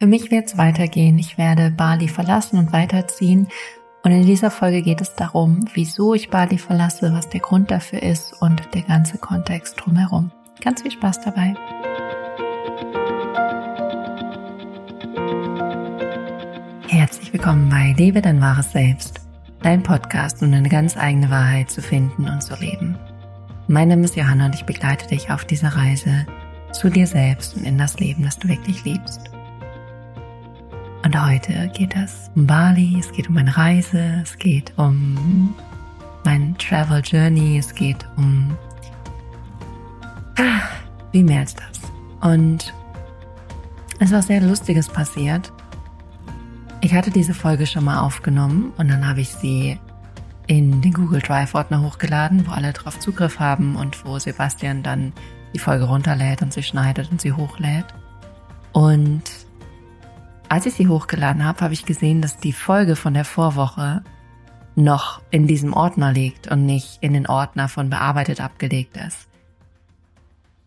Für mich wird es weitergehen. Ich werde Bali verlassen und weiterziehen. Und in dieser Folge geht es darum, wieso ich Bali verlasse, was der Grund dafür ist und der ganze Kontext drumherum. Ganz viel Spaß dabei. Herzlich willkommen bei Lebe dein wahres Selbst, dein Podcast, um deine ganz eigene Wahrheit zu finden und zu leben. Mein Name ist Johanna und ich begleite dich auf dieser Reise zu dir selbst und in das Leben, das du wirklich liebst. Und heute geht es um Bali, es geht um meine Reise, es geht um mein Travel Journey, es geht um ah, wie mehr als das. Und es war sehr Lustiges passiert. Ich hatte diese Folge schon mal aufgenommen und dann habe ich sie in den Google Drive Ordner hochgeladen, wo alle drauf Zugriff haben und wo Sebastian dann die Folge runterlädt und sie schneidet und sie hochlädt. Und als ich sie hochgeladen habe, habe ich gesehen, dass die Folge von der Vorwoche noch in diesem Ordner liegt und nicht in den Ordner von bearbeitet abgelegt ist.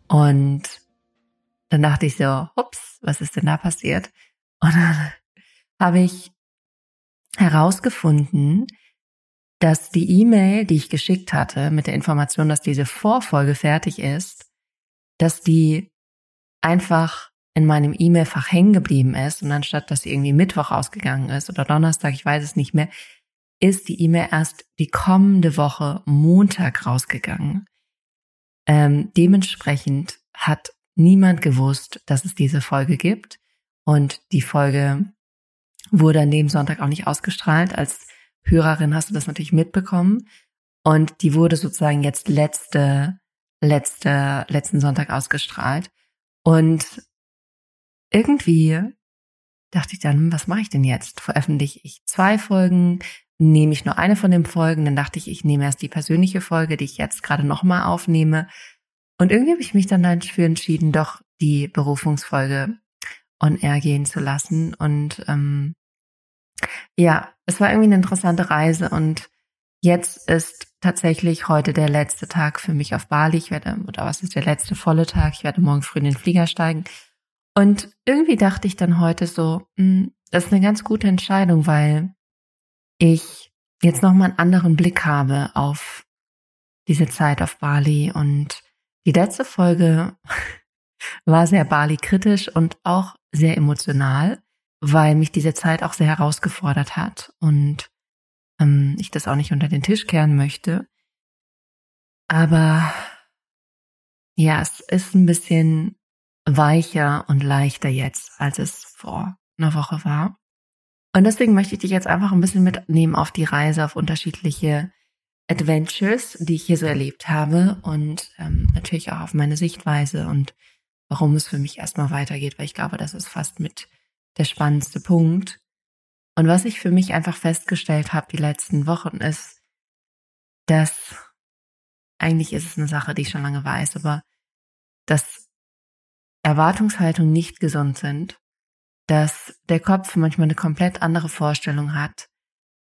Und dann dachte ich so, ups, was ist denn da passiert? Und dann habe ich herausgefunden, dass die E-Mail, die ich geschickt hatte, mit der Information, dass diese Vorfolge fertig ist, dass die einfach in meinem E-Mail-Fach hängen geblieben ist und anstatt dass sie irgendwie Mittwoch ausgegangen ist oder Donnerstag, ich weiß es nicht mehr, ist die E-Mail erst die kommende Woche Montag rausgegangen. Ähm, dementsprechend hat niemand gewusst, dass es diese Folge gibt und die Folge wurde an dem Sonntag auch nicht ausgestrahlt. Als Hörerin hast du das natürlich mitbekommen und die wurde sozusagen jetzt letzte letzte letzten Sonntag ausgestrahlt und irgendwie dachte ich dann, was mache ich denn jetzt? Veröffentliche ich zwei Folgen? Nehme ich nur eine von den Folgen? Dann dachte ich, ich nehme erst die persönliche Folge, die ich jetzt gerade nochmal aufnehme. Und irgendwie habe ich mich dann dafür entschieden, doch die Berufungsfolge on air gehen zu lassen. Und ähm, ja, es war irgendwie eine interessante Reise und jetzt ist tatsächlich heute der letzte Tag für mich auf Bali. Ich werde, oder was ist der letzte volle Tag? Ich werde morgen früh in den Flieger steigen. Und irgendwie dachte ich dann heute so, hm, das ist eine ganz gute Entscheidung, weil ich jetzt nochmal einen anderen Blick habe auf diese Zeit auf Bali. Und die letzte Folge war sehr Bali kritisch und auch sehr emotional, weil mich diese Zeit auch sehr herausgefordert hat und ähm, ich das auch nicht unter den Tisch kehren möchte. Aber ja, es ist ein bisschen weicher und leichter jetzt, als es vor einer Woche war. Und deswegen möchte ich dich jetzt einfach ein bisschen mitnehmen auf die Reise, auf unterschiedliche Adventures, die ich hier so erlebt habe und ähm, natürlich auch auf meine Sichtweise und warum es für mich erstmal weitergeht, weil ich glaube, das ist fast mit der spannendste Punkt. Und was ich für mich einfach festgestellt habe die letzten Wochen ist, dass eigentlich ist es eine Sache, die ich schon lange weiß, aber dass Erwartungshaltung nicht gesund sind, dass der Kopf manchmal eine komplett andere Vorstellung hat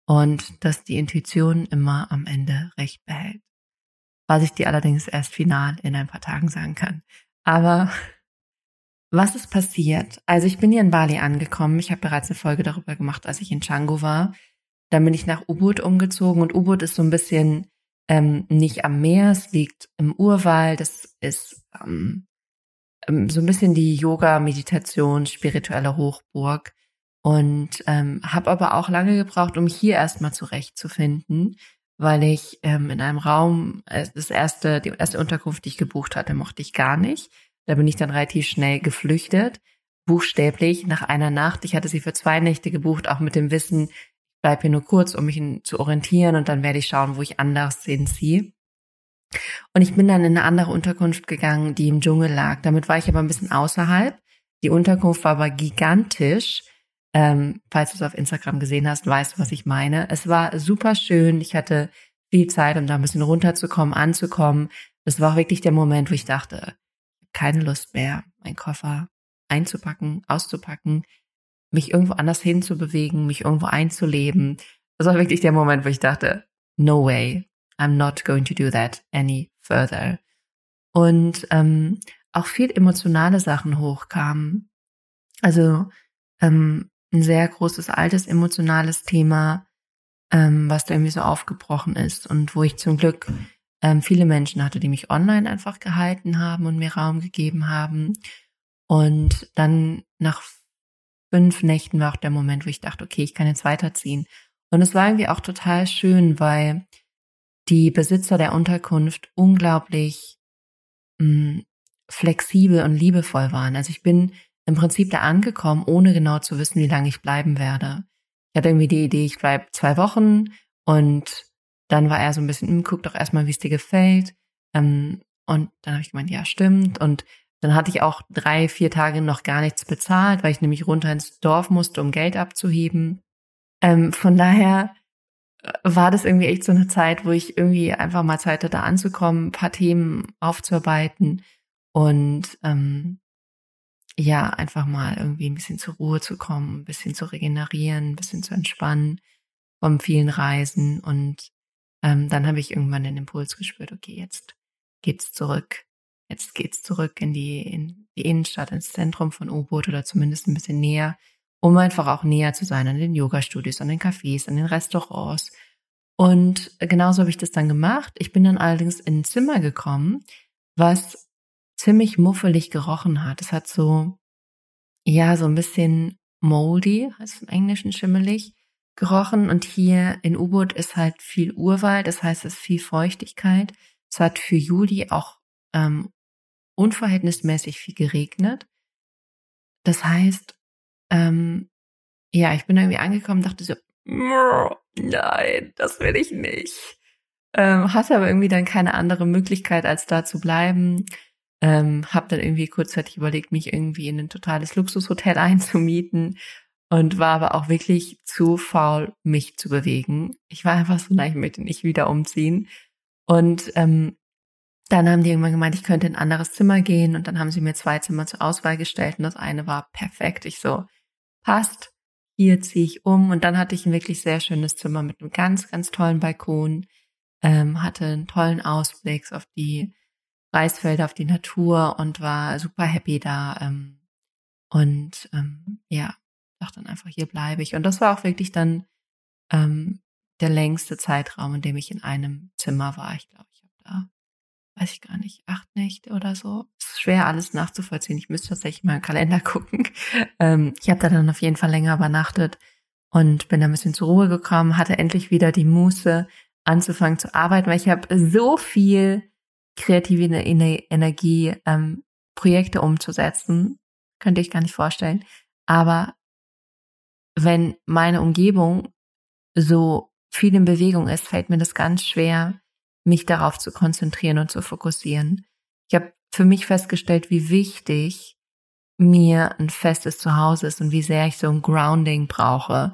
und dass die Intuition immer am Ende recht behält. Was ich dir allerdings erst final in ein paar Tagen sagen kann. Aber was ist passiert? Also ich bin hier in Bali angekommen. Ich habe bereits eine Folge darüber gemacht, als ich in Canggu war. Dann bin ich nach Ubud umgezogen und Ubud ist so ein bisschen ähm, nicht am Meer, es liegt im Urwald, es ist ähm, so ein bisschen die Yoga, Meditation, spirituelle Hochburg und ähm, habe aber auch lange gebraucht, um hier erstmal zurechtzufinden, weil ich ähm, in einem Raum äh, das erste die erste Unterkunft, die ich gebucht hatte, mochte ich gar nicht. Da bin ich dann relativ schnell geflüchtet, buchstäblich nach einer Nacht. Ich hatte sie für zwei Nächte gebucht, auch mit dem Wissen, ich bleib hier nur kurz, um mich zu orientieren und dann werde ich schauen, wo ich anders hinziehe. Und ich bin dann in eine andere Unterkunft gegangen, die im Dschungel lag. Damit war ich aber ein bisschen außerhalb. Die Unterkunft war aber gigantisch. Ähm, falls du es auf Instagram gesehen hast, weißt du, was ich meine. Es war super schön. Ich hatte viel Zeit, um da ein bisschen runterzukommen, anzukommen. Das war auch wirklich der Moment, wo ich dachte, keine Lust mehr, meinen Koffer einzupacken, auszupacken, mich irgendwo anders hinzubewegen, mich irgendwo einzuleben. Das war wirklich der Moment, wo ich dachte, no way, I'm not going to do that any further. Und ähm, auch viel emotionale Sachen hochkamen. Also ähm, ein sehr großes, altes, emotionales Thema, ähm, was da irgendwie so aufgebrochen ist und wo ich zum Glück ähm, viele Menschen hatte, die mich online einfach gehalten haben und mir Raum gegeben haben. Und dann nach fünf Nächten war auch der Moment, wo ich dachte, okay, ich kann jetzt weiterziehen. Und es war irgendwie auch total schön, weil die Besitzer der Unterkunft unglaublich mh, mm, flexibel und liebevoll waren. Also ich bin im Prinzip da angekommen, ohne genau zu wissen, wie lange ich bleiben werde. Ich hatte irgendwie die Idee, ich bleibe zwei Wochen und dann war er so ein bisschen, hm, guck doch erstmal, wie es dir gefällt. Ähm, und dann habe ich gemeint, ja, stimmt. Und dann hatte ich auch drei, vier Tage noch gar nichts bezahlt, weil ich nämlich runter ins Dorf musste, um Geld abzuheben. Ähm, von daher war das irgendwie echt so eine Zeit, wo ich irgendwie einfach mal Zeit hatte, anzukommen, ein paar Themen aufzuarbeiten und ähm, ja, einfach mal irgendwie ein bisschen zur Ruhe zu kommen, ein bisschen zu regenerieren, ein bisschen zu entspannen vom vielen Reisen. Und ähm, dann habe ich irgendwann den Impuls gespürt, okay, jetzt geht's zurück. Jetzt geht's zurück in die, in die Innenstadt, ins Zentrum von U-Boot oder zumindest ein bisschen näher, um einfach auch näher zu sein an den Yoga-Studios, an den Cafés, an den Restaurants. Und genauso habe ich das dann gemacht. Ich bin dann allerdings in ein Zimmer gekommen, was ziemlich muffelig gerochen hat. Es hat so, ja, so ein bisschen moldy, heißt im Englischen schimmelig, gerochen. Und hier in U-Boot ist halt viel Urwald, das heißt, es ist viel Feuchtigkeit. Es hat für Juli auch ähm, unverhältnismäßig viel geregnet. Das heißt, ähm, ja, ich bin irgendwie angekommen, dachte so, nein, das will ich nicht. Ähm, hatte aber irgendwie dann keine andere Möglichkeit, als da zu bleiben. Ähm, hab dann irgendwie kurzzeitig überlegt, mich irgendwie in ein totales Luxushotel einzumieten und war aber auch wirklich zu faul, mich zu bewegen. Ich war einfach so, nein, ich möchte nicht wieder umziehen. Und ähm, dann haben die irgendwann gemeint, ich könnte in ein anderes Zimmer gehen und dann haben sie mir zwei Zimmer zur Auswahl gestellt und das eine war perfekt. Ich so, passt, hier ziehe ich um und dann hatte ich ein wirklich sehr schönes Zimmer mit einem ganz, ganz tollen Balkon, ähm, hatte einen tollen Ausblick auf die Reisfelder, auf die Natur und war super happy da. Ähm, und ähm, ja, dachte dann einfach, hier bleibe ich. Und das war auch wirklich dann ähm, der längste Zeitraum, in dem ich in einem Zimmer war. Ich glaube, ich habe da weiß ich gar nicht, acht Nächte oder so. Es ist schwer, alles nachzuvollziehen. Ich müsste tatsächlich mal im Kalender gucken. Ähm, ich habe da dann auf jeden Fall länger übernachtet und bin da ein bisschen zur Ruhe gekommen, hatte endlich wieder die Muße, anzufangen zu arbeiten, weil ich habe so viel kreative Energie, ähm, Projekte umzusetzen. Könnte ich gar nicht vorstellen. Aber wenn meine Umgebung so viel in Bewegung ist, fällt mir das ganz schwer, mich darauf zu konzentrieren und zu fokussieren. Ich habe für mich festgestellt, wie wichtig mir ein festes Zuhause ist und wie sehr ich so ein Grounding brauche.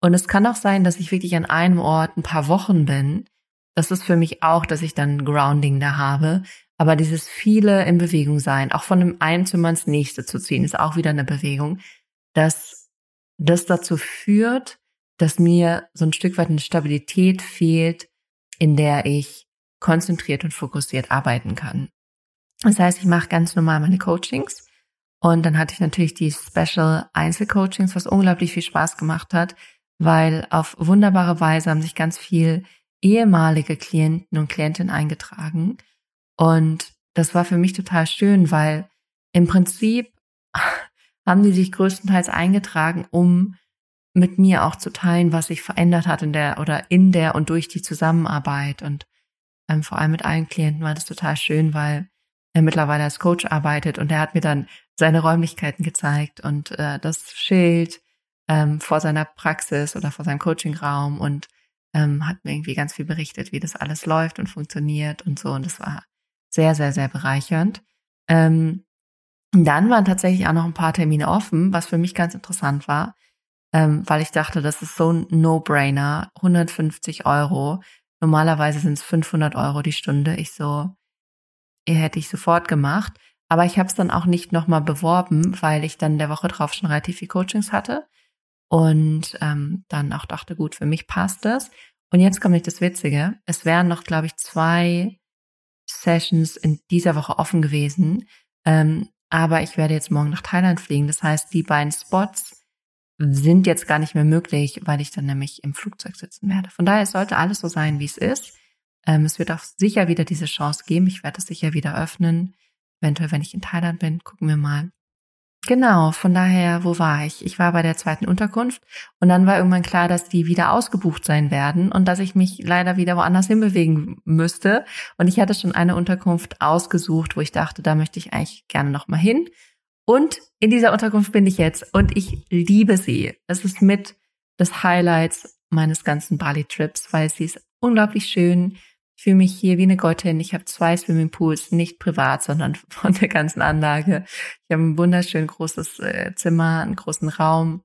Und es kann auch sein, dass ich wirklich an einem Ort ein paar Wochen bin. Das ist für mich auch, dass ich dann Grounding da habe. Aber dieses viele in Bewegung sein, auch von einem einen Zimmer ins nächste zu ziehen, ist auch wieder eine Bewegung, dass das dazu führt, dass mir so ein Stück weit eine Stabilität fehlt, in der ich konzentriert und fokussiert arbeiten kann. Das heißt, ich mache ganz normal meine Coachings. Und dann hatte ich natürlich die Special Einzelcoachings, was unglaublich viel Spaß gemacht hat, weil auf wunderbare Weise haben sich ganz viel ehemalige Klienten und Klientinnen eingetragen. Und das war für mich total schön, weil im Prinzip haben die sich größtenteils eingetragen, um mit mir auch zu teilen, was sich verändert hat in der oder in der und durch die Zusammenarbeit. Und ähm, vor allem mit allen Klienten war das total schön, weil er mittlerweile als Coach arbeitet und er hat mir dann seine Räumlichkeiten gezeigt und äh, das Schild ähm, vor seiner Praxis oder vor seinem Coachingraum und ähm, hat mir irgendwie ganz viel berichtet, wie das alles läuft und funktioniert und so. Und das war sehr, sehr, sehr bereichernd. Ähm, dann waren tatsächlich auch noch ein paar Termine offen, was für mich ganz interessant war, ähm, weil ich dachte, das ist so ein No-Brainer, 150 Euro Normalerweise sind es 500 Euro die Stunde. Ich so, hätte ich sofort gemacht. Aber ich habe es dann auch nicht nochmal beworben, weil ich dann der Woche drauf schon relativ viel Coachings hatte und ähm, dann auch dachte, gut, für mich passt das. Und jetzt kommt nicht das Witzige. Es wären noch, glaube ich, zwei Sessions in dieser Woche offen gewesen. Ähm, aber ich werde jetzt morgen nach Thailand fliegen. Das heißt, die beiden Spots, sind jetzt gar nicht mehr möglich, weil ich dann nämlich im Flugzeug sitzen werde. Von daher sollte alles so sein, wie es ist. Ähm, es wird auch sicher wieder diese Chance geben. Ich werde es sicher wieder öffnen. Eventuell, wenn ich in Thailand bin, gucken wir mal. Genau, von daher, wo war ich? Ich war bei der zweiten Unterkunft und dann war irgendwann klar, dass die wieder ausgebucht sein werden und dass ich mich leider wieder woanders hinbewegen müsste. Und ich hatte schon eine Unterkunft ausgesucht, wo ich dachte, da möchte ich eigentlich gerne nochmal hin. Und in dieser Unterkunft bin ich jetzt und ich liebe sie. Es ist mit des Highlights meines ganzen Bali-Trips, weil sie ist unglaublich schön. Ich fühle mich hier wie eine Göttin. Ich habe zwei Swimmingpools, nicht privat, sondern von der ganzen Anlage. Ich habe ein wunderschön großes äh, Zimmer, einen großen Raum,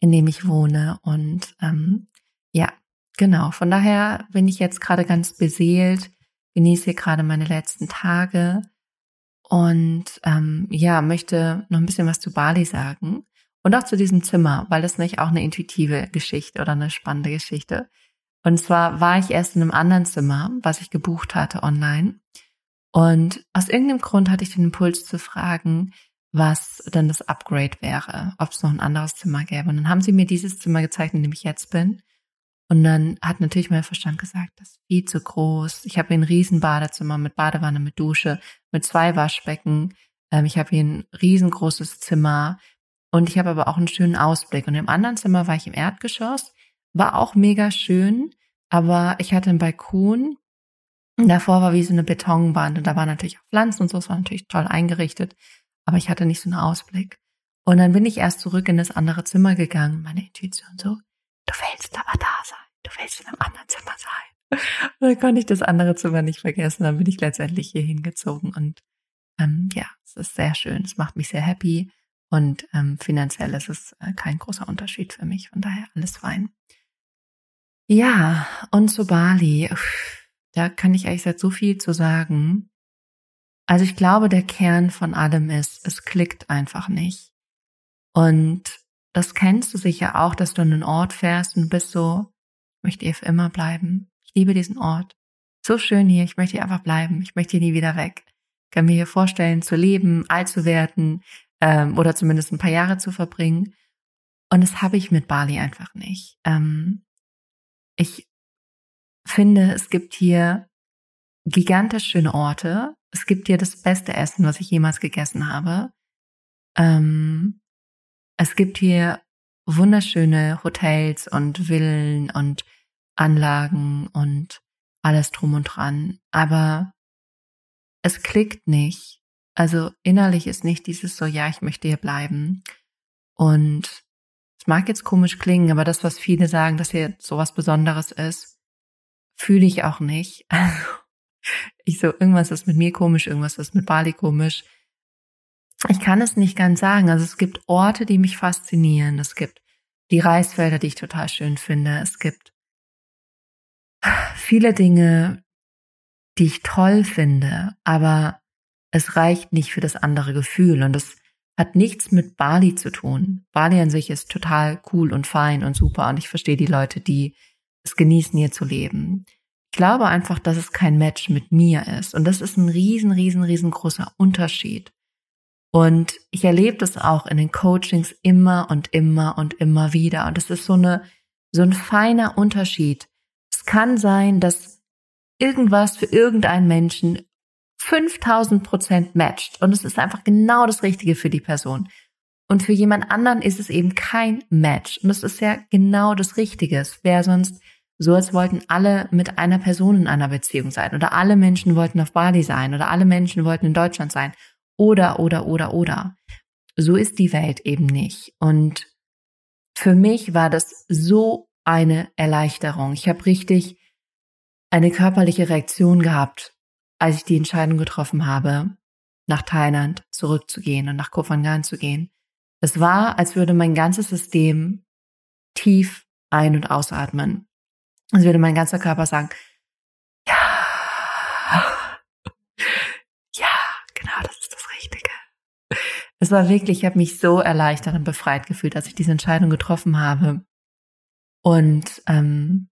in dem ich wohne. Und ähm, ja, genau. Von daher bin ich jetzt gerade ganz beseelt, genieße gerade meine letzten Tage und ähm, ja, möchte noch ein bisschen was zu Bali sagen. Und auch zu diesem Zimmer, weil das nicht auch eine intuitive Geschichte oder eine spannende Geschichte. Und zwar war ich erst in einem anderen Zimmer, was ich gebucht hatte online. Und aus irgendeinem Grund hatte ich den Impuls zu fragen, was denn das Upgrade wäre, ob es noch ein anderes Zimmer gäbe. Und dann haben sie mir dieses Zimmer gezeigt, in dem ich jetzt bin. Und dann hat natürlich mein Verstand gesagt, das ist viel zu groß. Ich habe hier ein riesen Badezimmer mit Badewanne, mit Dusche, mit zwei Waschbecken. Ähm, ich habe hier ein riesengroßes Zimmer und ich habe aber auch einen schönen Ausblick. Und im anderen Zimmer war ich im Erdgeschoss war auch mega schön, aber ich hatte einen Balkon. Davor war wie so eine Betonwand und da waren natürlich auch Pflanzen und so, es war natürlich toll eingerichtet, aber ich hatte nicht so einen Ausblick. Und dann bin ich erst zurück in das andere Zimmer gegangen, meine Intuition so, du willst aber da du willst in einem anderen Zimmer sein. Und dann konnte ich das andere Zimmer nicht vergessen, dann bin ich letztendlich hier hingezogen und ähm, ja, es ist sehr schön, es macht mich sehr happy und ähm, finanziell ist es äh, kein großer Unterschied für mich, von daher alles fein. Ja, und zu Bali. Da kann ich eigentlich seit so viel zu sagen. Also ich glaube, der Kern von allem ist, es klickt einfach nicht. Und das kennst du sicher auch, dass du an einen Ort fährst und bist so, möchte hier für immer bleiben. Ich liebe diesen Ort. So schön hier, ich möchte hier einfach bleiben. Ich möchte hier nie wieder weg. Ich kann mir hier vorstellen, zu leben, alt zu werden ähm, oder zumindest ein paar Jahre zu verbringen. Und das habe ich mit Bali einfach nicht. Ähm, ich finde, es gibt hier gigantisch schöne Orte. Es gibt hier das beste Essen, was ich jemals gegessen habe. Ähm, es gibt hier wunderschöne Hotels und Villen und Anlagen und alles drum und dran. Aber es klickt nicht. Also innerlich ist nicht dieses so, ja, ich möchte hier bleiben. Und es mag jetzt komisch klingen, aber das, was viele sagen, dass hier sowas Besonderes ist, fühle ich auch nicht. ich so, irgendwas ist mit mir komisch, irgendwas ist mit Bali komisch. Ich kann es nicht ganz sagen. Also es gibt Orte, die mich faszinieren. Es gibt die Reisfelder, die ich total schön finde. Es gibt viele Dinge, die ich toll finde, aber es reicht nicht für das andere Gefühl. Und das hat nichts mit Bali zu tun. Bali an sich ist total cool und fein und super und ich verstehe die Leute, die es genießen, hier zu leben. Ich glaube einfach, dass es kein Match mit mir ist und das ist ein riesen, riesen, riesengroßer Unterschied. Und ich erlebe das auch in den Coachings immer und immer und immer wieder und es ist so eine, so ein feiner Unterschied. Es kann sein, dass irgendwas für irgendeinen Menschen 5000 Prozent matcht und es ist einfach genau das Richtige für die Person. Und für jemand anderen ist es eben kein Match. Und es ist ja genau das Richtige. Es wäre sonst so, als wollten alle mit einer Person in einer Beziehung sein. Oder alle Menschen wollten auf Bali sein. Oder alle Menschen wollten in Deutschland sein. Oder, oder, oder, oder. So ist die Welt eben nicht. Und für mich war das so eine Erleichterung. Ich habe richtig eine körperliche Reaktion gehabt als ich die Entscheidung getroffen habe, nach Thailand zurückzugehen und nach Koh Phangan zu gehen. Es war, als würde mein ganzes System tief ein- und ausatmen. Als würde mein ganzer Körper sagen, ja, ja, genau, das ist das Richtige. Es war wirklich, ich habe mich so erleichtert und befreit gefühlt, als ich diese Entscheidung getroffen habe. Und ähm,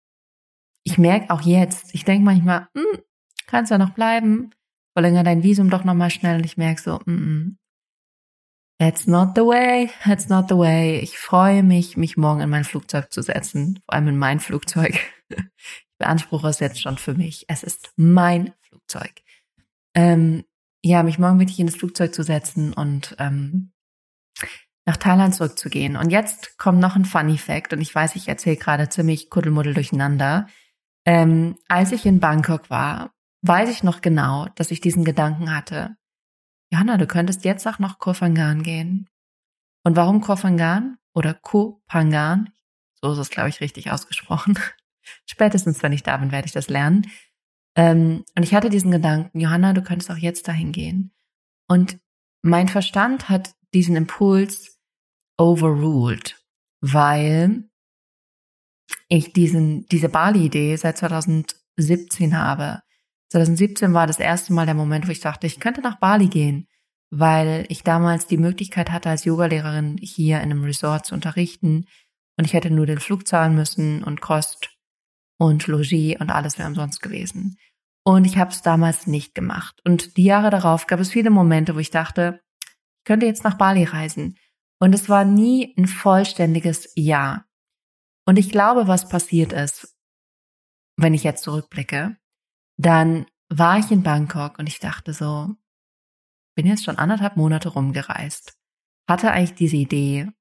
ich merke auch jetzt, ich denke manchmal, hm, kannst ja noch bleiben, verlänger dein Visum doch nochmal schnell und ich merke so, mm, mm, That's not the way, that's not the way. Ich freue mich, mich morgen in mein Flugzeug zu setzen, vor allem in mein Flugzeug. Ich beanspruche es jetzt schon für mich. Es ist mein Flugzeug. Ähm, ja, mich morgen wirklich in das Flugzeug zu setzen und ähm, nach Thailand zurückzugehen. Und jetzt kommt noch ein Funny Fact, und ich weiß, ich erzähle gerade ziemlich Kuddelmuddel durcheinander. Ähm, als ich in Bangkok war, weiß ich noch genau, dass ich diesen Gedanken hatte. Johanna, du könntest jetzt auch nach Kofangan gehen. Und warum Kofangan oder Kopangan? So ist es, glaube ich, richtig ausgesprochen. Spätestens, wenn ich da bin, werde ich das lernen. Ähm, und ich hatte diesen Gedanken, Johanna, du könntest auch jetzt dahin gehen. Und mein Verstand hat diesen Impuls overruled, weil ich diesen, diese Bali-Idee seit 2017 habe. 2017 war das erste Mal der Moment, wo ich dachte, ich könnte nach Bali gehen, weil ich damals die Möglichkeit hatte, als Yogalehrerin hier in einem Resort zu unterrichten und ich hätte nur den Flug zahlen müssen und Kost und Logis und alles wäre umsonst gewesen. Und ich habe es damals nicht gemacht. Und die Jahre darauf gab es viele Momente, wo ich dachte, ich könnte jetzt nach Bali reisen. Und es war nie ein vollständiges Ja. Und ich glaube, was passiert ist, wenn ich jetzt zurückblicke, dann war ich in Bangkok und ich dachte so, bin jetzt schon anderthalb Monate rumgereist, hatte eigentlich diese Idee,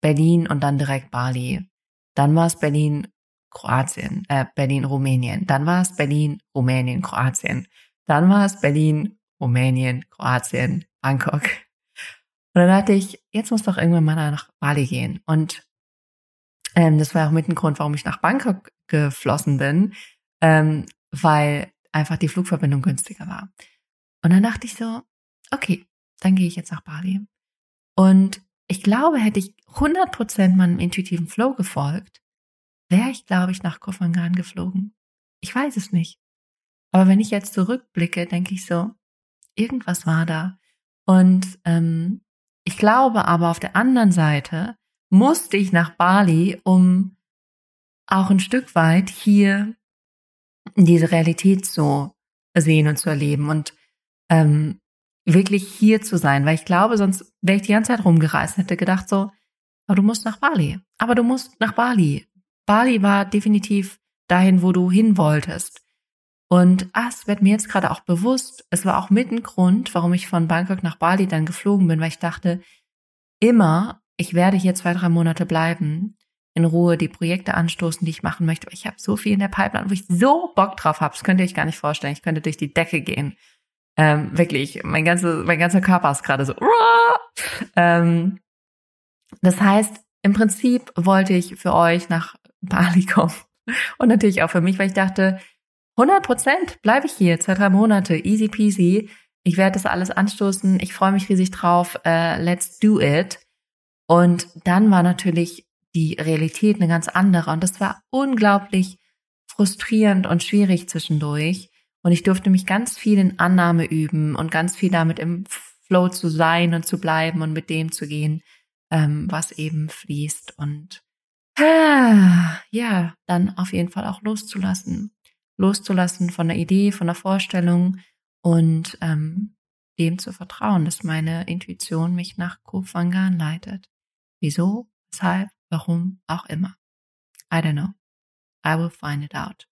Berlin und dann direkt Bali. Dann war es Berlin, Kroatien, äh, Berlin, Rumänien. Dann war es Berlin, Rumänien, Kroatien. Dann war es Berlin, Rumänien, Kroatien, Bangkok. Und dann dachte ich, jetzt muss doch irgendwann mal nach Bali gehen. Und ähm, das war auch mit ein Grund, warum ich nach Bangkok geflossen bin, ähm, weil einfach die Flugverbindung günstiger war. Und dann dachte ich so, okay, dann gehe ich jetzt nach Bali. Und ich glaube, hätte ich 100% meinem intuitiven Flow gefolgt, wäre ich, glaube ich, nach Kofangan geflogen. Ich weiß es nicht. Aber wenn ich jetzt zurückblicke, denke ich so, irgendwas war da. Und ähm, ich glaube aber auf der anderen Seite musste ich nach Bali, um auch ein Stück weit hier diese Realität zu sehen und zu erleben und ähm, wirklich hier zu sein, weil ich glaube, sonst wäre ich die ganze Zeit rumgereist und hätte gedacht so, aber du musst nach Bali. Aber du musst nach Bali. Bali war definitiv dahin, wo du hin wolltest. Und ah, es wird mir jetzt gerade auch bewusst, es war auch mit ein Grund, warum ich von Bangkok nach Bali dann geflogen bin, weil ich dachte, immer, ich werde hier zwei, drei Monate bleiben, in Ruhe die Projekte anstoßen, die ich machen möchte. Ich habe so viel in der Pipeline, wo ich so Bock drauf habe. Das könnt ihr euch gar nicht vorstellen. Ich könnte durch die Decke gehen. Ähm, wirklich, mein, ganze, mein ganzer Körper ist gerade so. Ähm, das heißt, im Prinzip wollte ich für euch nach Bali kommen. Und natürlich auch für mich, weil ich dachte, 100 Prozent bleibe ich hier, zwei, drei Monate, easy peasy. Ich werde das alles anstoßen. Ich freue mich riesig drauf. Uh, let's do it. Und dann war natürlich die Realität eine ganz andere. Und das war unglaublich frustrierend und schwierig zwischendurch. Und ich durfte mich ganz viel in Annahme üben und ganz viel damit im Flow zu sein und zu bleiben und mit dem zu gehen, ähm, was eben fließt. Und äh, ja, dann auf jeden Fall auch loszulassen. Loszulassen von der Idee, von der Vorstellung und ähm, dem zu vertrauen, dass meine Intuition mich nach Kofangan leitet. Wieso, weshalb, warum auch immer. I don't know. I will find it out.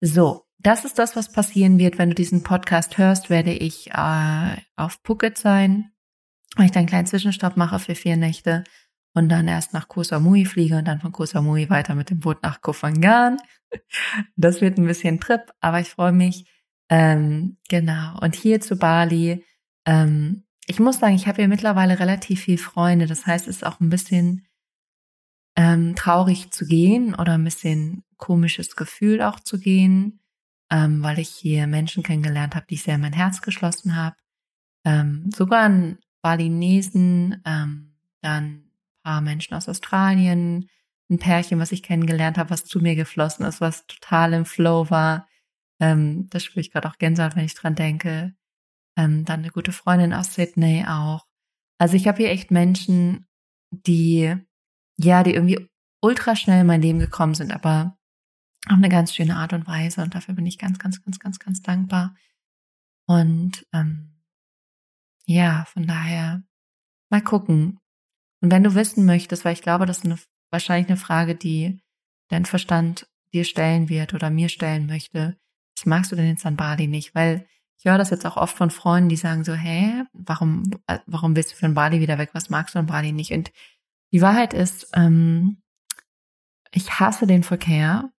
So, das ist das, was passieren wird, wenn du diesen Podcast hörst, werde ich äh, auf Phuket sein, weil ich dann einen kleinen Zwischenstopp mache für vier Nächte und dann erst nach Koh Samui fliege und dann von Koh Samui weiter mit dem Boot nach Koh Phangan. Das wird ein bisschen Trip, aber ich freue mich. Ähm, genau. Und hier zu Bali, ähm, ich muss sagen, ich habe hier mittlerweile relativ viel Freunde. Das heißt, es ist auch ein bisschen ähm, traurig zu gehen oder ein bisschen komisches Gefühl auch zu gehen, ähm, weil ich hier Menschen kennengelernt habe, die ich sehr in mein Herz geschlossen habe. Ähm, sogar ein Balinesen, ähm, dann paar Menschen aus Australien, ein Pärchen, was ich kennengelernt habe, was zu mir geflossen ist, was total im Flow war. Ähm, das spüre ich gerade auch Gänsehaut, wenn ich dran denke. Ähm, dann eine gute Freundin aus Sydney auch. Also ich habe hier echt Menschen, die, ja, die irgendwie ultra schnell in mein Leben gekommen sind, aber auf eine ganz schöne Art und Weise. Und dafür bin ich ganz, ganz, ganz, ganz, ganz dankbar. Und ähm, ja, von daher mal gucken. Und wenn du wissen möchtest, weil ich glaube, das ist eine, wahrscheinlich eine Frage, die dein Verstand dir stellen wird oder mir stellen möchte, was magst du denn jetzt an Bali nicht? Weil ich höre das jetzt auch oft von Freunden, die sagen so, hä, warum, warum willst du von Bali wieder weg? Was magst du an Bali nicht? Und die Wahrheit ist, ähm, ich hasse den Verkehr.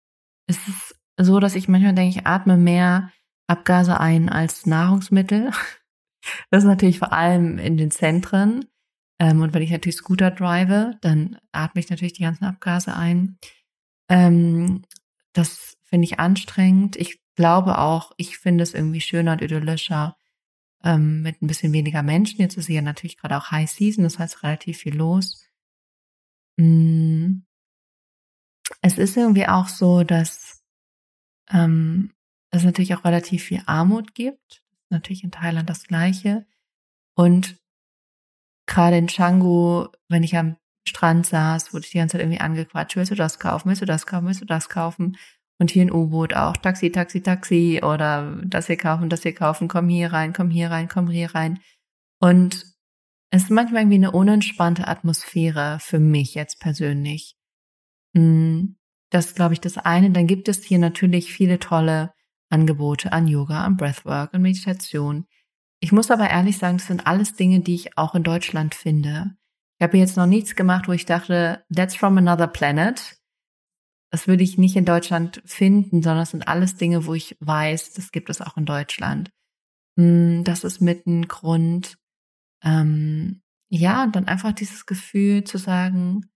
Es ist so, dass ich manchmal denke, ich atme mehr Abgase ein als Nahrungsmittel. Das ist natürlich vor allem in den Zentren. Ähm, und wenn ich natürlich Scooter drive, dann atme ich natürlich die ganzen Abgase ein. Ähm, das finde ich anstrengend. Ich glaube auch, ich finde es irgendwie schöner und idyllischer ähm, mit ein bisschen weniger Menschen. Jetzt ist ja natürlich gerade auch High Season, das heißt relativ viel los. Mm. Es ist irgendwie auch so, dass ähm, es natürlich auch relativ viel Armut gibt. Natürlich in Thailand das Gleiche. Und gerade in Canggu, wenn ich am Strand saß, wurde ich die ganze Zeit irgendwie angequatscht, willst du das kaufen, willst du das kaufen, willst du das kaufen? Und hier in U-Boot auch Taxi, Taxi, Taxi oder das hier kaufen, das hier kaufen, komm hier rein, komm hier rein, komm hier rein. Und es ist manchmal irgendwie eine unentspannte Atmosphäre für mich jetzt persönlich. Hm, das ist, glaube ich, das eine. Dann gibt es hier natürlich viele tolle Angebote an Yoga, an Breathwork, an Meditation. Ich muss aber ehrlich sagen, das sind alles Dinge, die ich auch in Deutschland finde. Ich habe jetzt noch nichts gemacht, wo ich dachte, that's from another planet. Das würde ich nicht in Deutschland finden, sondern es sind alles Dinge, wo ich weiß, das gibt es auch in Deutschland. Hm, das ist mit ein Grund, ähm, ja, und dann einfach dieses Gefühl zu sagen,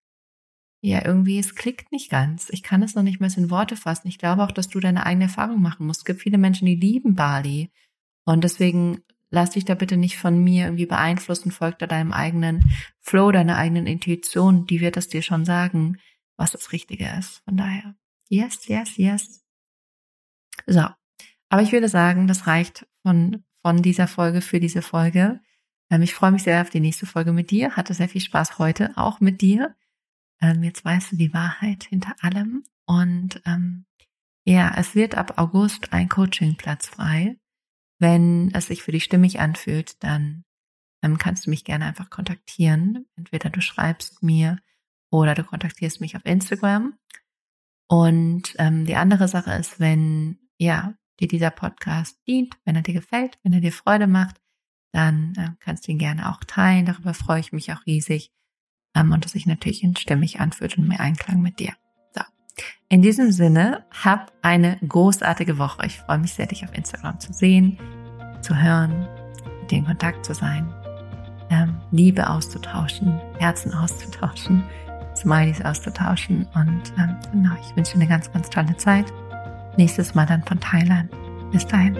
ja, irgendwie, es klickt nicht ganz. Ich kann es noch nicht mehr in Worte fassen. Ich glaube auch, dass du deine eigene Erfahrung machen musst. Es gibt viele Menschen, die lieben Bali. Und deswegen lass dich da bitte nicht von mir irgendwie beeinflussen. Folg da deinem eigenen Flow, deiner eigenen Intuition. Die wird es dir schon sagen, was das Richtige ist. Von daher, yes, yes, yes. So. Aber ich würde sagen, das reicht von, von dieser Folge für diese Folge. Ähm, ich freue mich sehr auf die nächste Folge mit dir. Hatte sehr viel Spaß heute, auch mit dir. Ähm, jetzt weißt du die Wahrheit hinter allem. Und ähm, ja, es wird ab August ein Coachingplatz frei. Wenn es sich für dich stimmig anfühlt, dann ähm, kannst du mich gerne einfach kontaktieren. Entweder du schreibst mir oder du kontaktierst mich auf Instagram. Und ähm, die andere Sache ist, wenn ja dir dieser Podcast dient, wenn er dir gefällt, wenn er dir Freude macht, dann äh, kannst du ihn gerne auch teilen. Darüber freue ich mich auch riesig. Ähm, und dass sich natürlich stimmig anfühlt und mehr Einklang mit dir. In diesem Sinne, hab eine großartige Woche. Ich freue mich sehr, dich auf Instagram zu sehen, zu hören, mit dir in Kontakt zu sein, ähm, Liebe auszutauschen, Herzen auszutauschen, Smileys auszutauschen. Und ähm, genau, ich wünsche dir eine ganz, ganz tolle Zeit. Nächstes Mal dann von Thailand. Bis dahin.